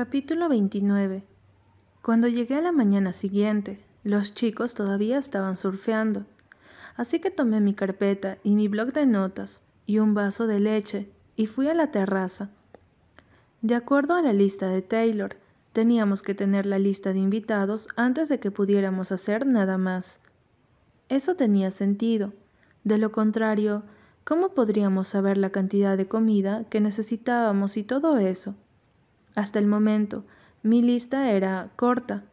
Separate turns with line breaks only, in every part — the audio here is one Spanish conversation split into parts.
Capítulo 29 Cuando llegué a la mañana siguiente, los chicos todavía estaban surfeando, así que tomé mi carpeta y mi bloc de notas y un vaso de leche y fui a la terraza. De acuerdo a la lista de Taylor, teníamos que tener la lista de invitados antes de que pudiéramos hacer nada más. Eso tenía sentido. De lo contrario, ¿cómo podríamos saber la cantidad de comida que necesitábamos y todo eso? Hasta el momento, mi lista era corta.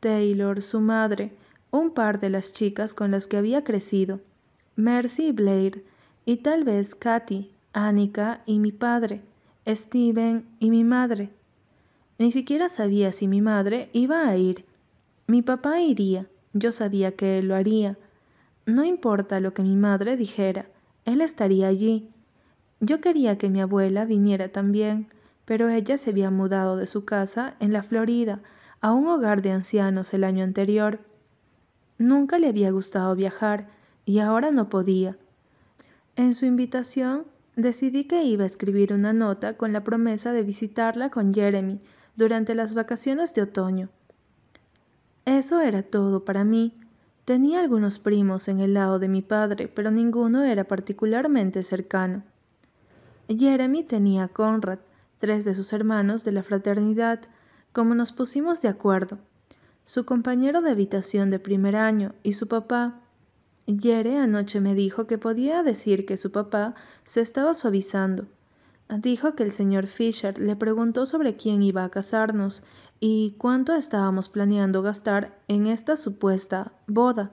Taylor, su madre, un par de las chicas con las que había crecido, Mercy y Blair, y tal vez Katy, Annika y mi padre, Steven y mi madre. Ni siquiera sabía si mi madre iba a ir. Mi papá iría, yo sabía que él lo haría. No importa lo que mi madre dijera, él estaría allí. Yo quería que mi abuela viniera también, pero ella se había mudado de su casa en la Florida a un hogar de ancianos el año anterior. Nunca le había gustado viajar y ahora no podía. En su invitación decidí que iba a escribir una nota con la promesa de visitarla con Jeremy durante las vacaciones de otoño. Eso era todo para mí. Tenía algunos primos en el lado de mi padre, pero ninguno era particularmente cercano. Jeremy tenía a Conrad, tres de sus hermanos de la fraternidad, como nos pusimos de acuerdo, su compañero de habitación de primer año y su papá. Yere anoche me dijo que podía decir que su papá se estaba suavizando. Dijo que el señor Fisher le preguntó sobre quién iba a casarnos y cuánto estábamos planeando gastar en esta supuesta boda.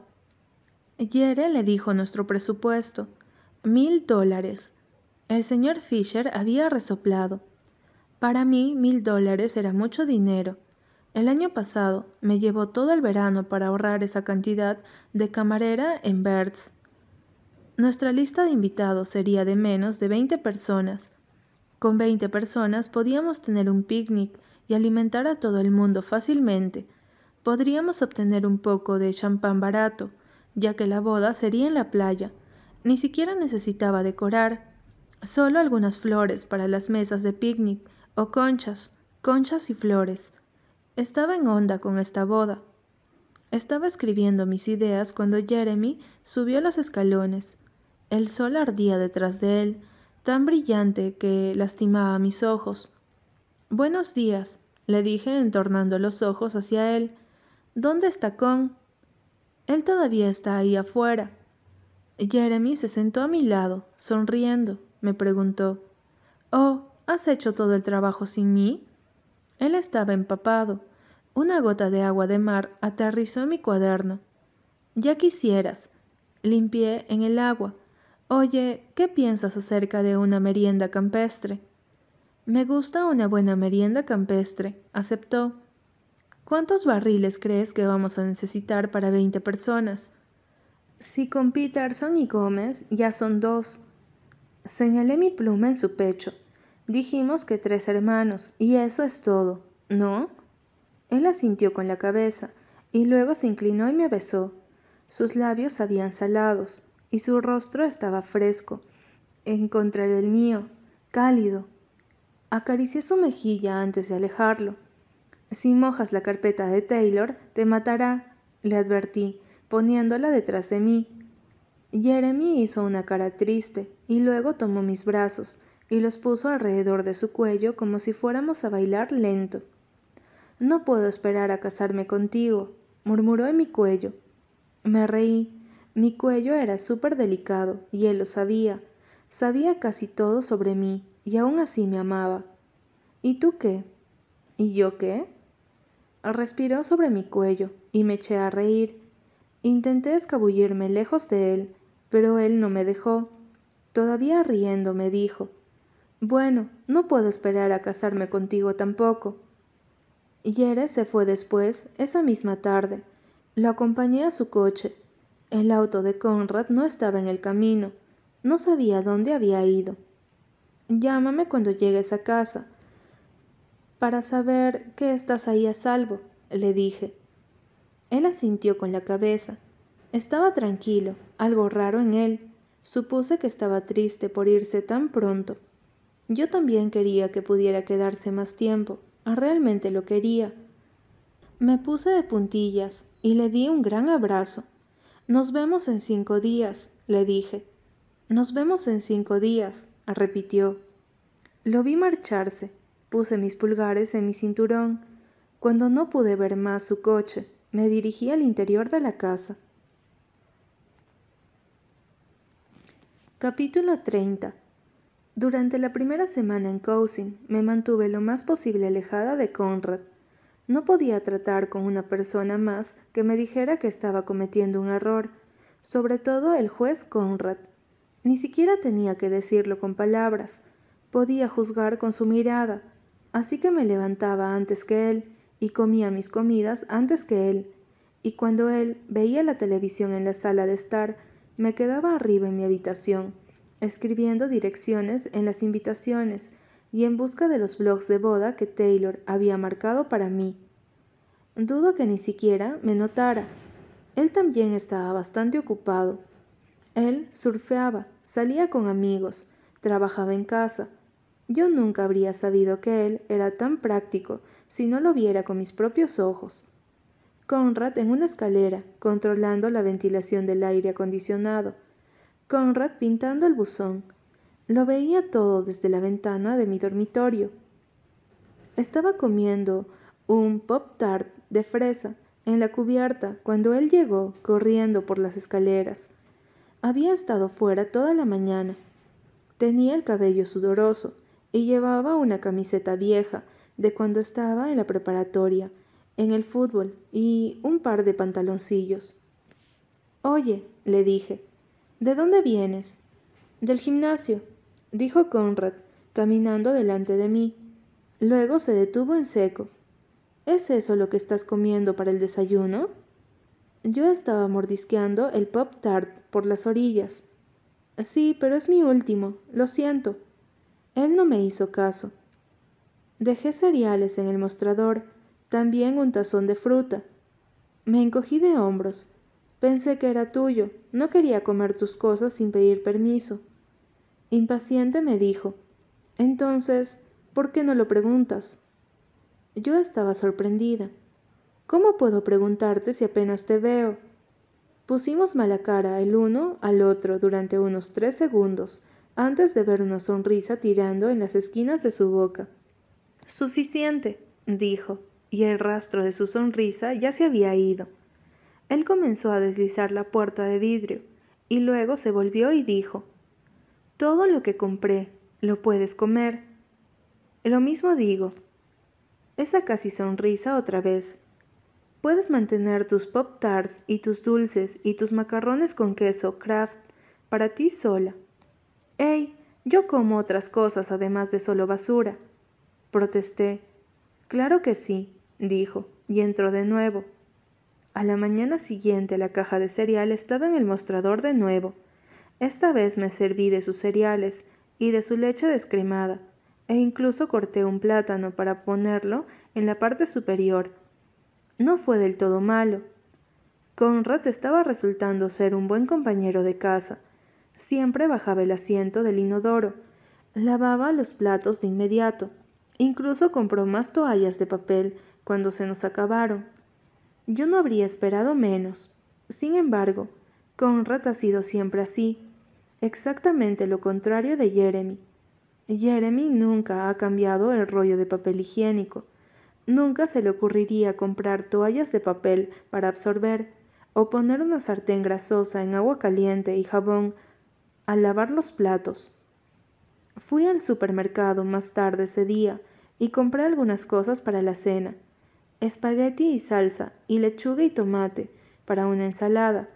Yere le dijo nuestro presupuesto, mil dólares. El señor Fisher había resoplado. Para mí, mil dólares era mucho dinero. El año pasado me llevó todo el verano para ahorrar esa cantidad de camarera en Bert's. Nuestra lista de invitados sería de menos de 20 personas. Con 20 personas podíamos tener un picnic y alimentar a todo el mundo fácilmente. Podríamos obtener un poco de champán barato, ya que la boda sería en la playa. Ni siquiera necesitaba decorar, solo algunas flores para las mesas de picnic o conchas, conchas y flores. Estaba en onda con esta boda. Estaba escribiendo mis ideas cuando Jeremy subió los escalones. El sol ardía detrás de él, tan brillante que lastimaba mis ojos. Buenos días, le dije entornando los ojos hacia él. ¿Dónde está Con? Él todavía está ahí afuera. Jeremy se sentó a mi lado, sonriendo. Me preguntó, Oh, ¿Has hecho todo el trabajo sin mí? Él estaba empapado. Una gota de agua de mar aterrizó en mi cuaderno. Ya quisieras. Limpié en el agua. Oye, ¿qué piensas acerca de una merienda campestre? Me gusta una buena merienda campestre, aceptó. ¿Cuántos barriles crees que vamos a necesitar para veinte personas? Si con Peterson y Gómez ya son dos. Señalé mi pluma en su pecho. Dijimos que tres hermanos, y eso es todo, ¿no? Él asintió con la cabeza, y luego se inclinó y me besó. Sus labios habían salados, y su rostro estaba fresco, en contra del mío, cálido. Acaricié su mejilla antes de alejarlo. Si mojas la carpeta de Taylor, te matará, le advertí, poniéndola detrás de mí. Jeremy hizo una cara triste, y luego tomó mis brazos, y los puso alrededor de su cuello como si fuéramos a bailar lento. No puedo esperar a casarme contigo, murmuró en mi cuello. Me reí. Mi cuello era súper delicado, y él lo sabía. Sabía casi todo sobre mí, y aún así me amaba. ¿Y tú qué? ¿Y yo qué? Respiró sobre mi cuello, y me eché a reír. Intenté escabullirme lejos de él, pero él no me dejó. Todavía riendo me dijo, bueno, no puedo esperar a casarme contigo tampoco. Yere se fue después, esa misma tarde. Lo acompañé a su coche. El auto de Conrad no estaba en el camino. No sabía dónde había ido. Llámame cuando llegues a casa. Para saber que estás ahí a salvo, le dije. Él asintió con la cabeza. Estaba tranquilo, algo raro en él. Supuse que estaba triste por irse tan pronto. Yo también quería que pudiera quedarse más tiempo, Realmente lo quería. Me puse de puntillas y le di un gran abrazo. Nos vemos en cinco días, le dije. Nos vemos en cinco días, repitió. Lo vi marcharse. Puse mis pulgares en mi cinturón. Cuando no pude ver más su coche, me dirigí al interior de la casa. Capítulo 30 Durante la primera semana en Cousin me mantuve lo más posible alejada de Conrad. No podía tratar con una persona más que me dijera que estaba cometiendo un error, sobre todo el juez Conrad. Ni siquiera tenía que decirlo con palabras, podía juzgar con su mirada, así que me levantaba antes que él y comía mis comidas antes que él, y cuando él veía la televisión en la sala de estar, me quedaba arriba en mi habitación, escribiendo direcciones en las invitaciones y en busca de los blogs de boda que Taylor había marcado para mí. Dudo que ni siquiera me notara. Él también estaba bastante ocupado. Él surfeaba, salía con amigos, trabajaba en casa. Yo nunca habría sabido que él era tan práctico si no lo viera con mis propios ojos. Conrad en una escalera, controlando la ventilación del aire acondicionado. Conrad pintando el buzón. Lo veía todo desde la ventana de mi dormitorio. Estaba comiendo un pop tart de fresa en la cubierta cuando él llegó corriendo por las escaleras. Había estado fuera toda la mañana. Tenía el cabello sudoroso y llevaba una camiseta vieja de cuando estaba en la preparatoria, en el fútbol y un par de pantaloncillos. Oye, le dije, ¿de dónde vienes? Del gimnasio, dijo Conrad, caminando delante de mí. Luego se detuvo en seco. ¿Es eso lo que estás comiendo para el desayuno? Yo estaba mordisqueando el pop tart por las orillas. Sí, pero es mi último, lo siento. Él no me hizo caso. Dejé cereales en el mostrador, también un tazón de fruta. Me encogí de hombros. Pensé que era tuyo, no quería comer tus cosas sin pedir permiso. Impaciente me dijo, Entonces, ¿por qué no lo preguntas? Yo estaba sorprendida. ¿Cómo puedo preguntarte si apenas te veo? Pusimos mala cara el uno al otro durante unos tres segundos, antes de ver una sonrisa tirando en las esquinas de su boca. Suficiente, dijo, y el rastro de su sonrisa ya se había ido. Él comenzó a deslizar la puerta de vidrio, y luego se volvió y dijo Todo lo que compré, lo puedes comer. Lo mismo digo. Esa casi sonrisa otra vez, Puedes mantener tus Pop Tarts y tus dulces y tus macarrones con queso Kraft para ti sola. ¡Ey! Yo como otras cosas además de solo basura. Protesté. Claro que sí, dijo, y entró de nuevo. A la mañana siguiente la caja de cereal estaba en el mostrador de nuevo. Esta vez me serví de sus cereales y de su leche descremada, e incluso corté un plátano para ponerlo en la parte superior no fue del todo malo. Conrad estaba resultando ser un buen compañero de casa. Siempre bajaba el asiento del inodoro, lavaba los platos de inmediato, incluso compró más toallas de papel cuando se nos acabaron. Yo no habría esperado menos. Sin embargo, Conrad ha sido siempre así, exactamente lo contrario de Jeremy. Jeremy nunca ha cambiado el rollo de papel higiénico. Nunca se le ocurriría comprar toallas de papel para absorber o poner una sartén grasosa en agua caliente y jabón al lavar los platos. Fui al supermercado más tarde ese día y compré algunas cosas para la cena. Espagueti y salsa y lechuga y tomate para una ensalada.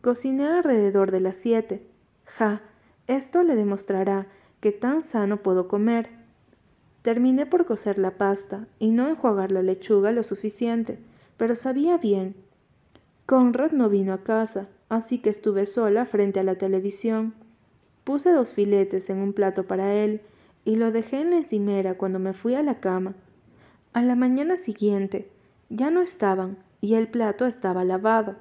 Cociné alrededor de las siete. Ja, esto le demostrará que tan sano puedo comer. Terminé por cocer la pasta y no enjuagar la lechuga lo suficiente, pero sabía bien. Conrad no vino a casa, así que estuve sola frente a la televisión. Puse dos filetes en un plato para él y lo dejé en la encimera cuando me fui a la cama. A la mañana siguiente ya no estaban y el plato estaba lavado.